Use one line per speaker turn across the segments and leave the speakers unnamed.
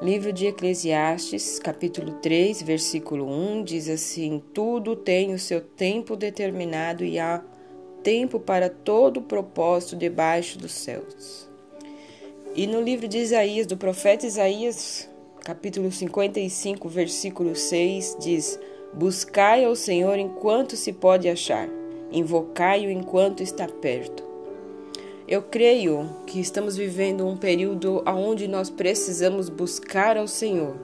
Livro de Eclesiastes, capítulo 3, versículo 1, diz assim: Tudo tem o seu tempo determinado e há tempo para todo o propósito debaixo dos céus. E no livro de Isaías, do profeta Isaías, capítulo 55, versículo 6, diz: Buscai ao Senhor enquanto se pode achar, invocai-o enquanto está perto. Eu creio que estamos vivendo um período onde nós precisamos buscar ao Senhor.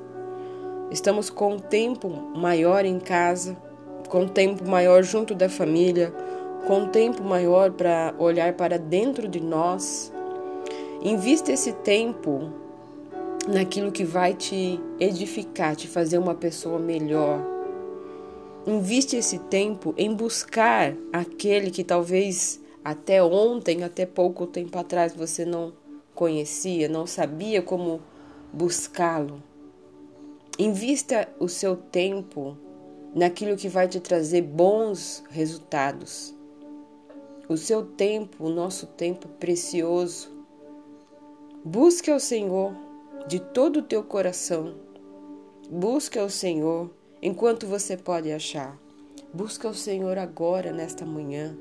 Estamos com um tempo maior em casa, com um tempo maior junto da família, com um tempo maior para olhar para dentro de nós. Invista esse tempo naquilo que vai te edificar, te fazer uma pessoa melhor. Inviste esse tempo em buscar aquele que talvez até ontem, até pouco tempo atrás, você não conhecia, não sabia como buscá-lo. Invista o seu tempo naquilo que vai te trazer bons resultados. O seu tempo, o nosso tempo precioso. Busque ao Senhor de todo o teu coração. Busque ao Senhor enquanto você pode achar. Busque ao Senhor agora, nesta manhã.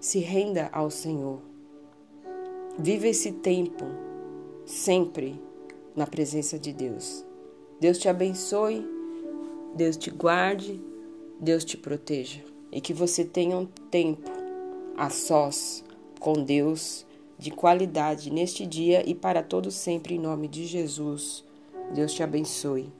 Se renda ao Senhor. Viva esse tempo sempre na presença de Deus. Deus te abençoe, Deus te guarde, Deus te proteja e que você tenha um tempo a sós com Deus de qualidade neste dia e para todo sempre em nome de Jesus. Deus te abençoe.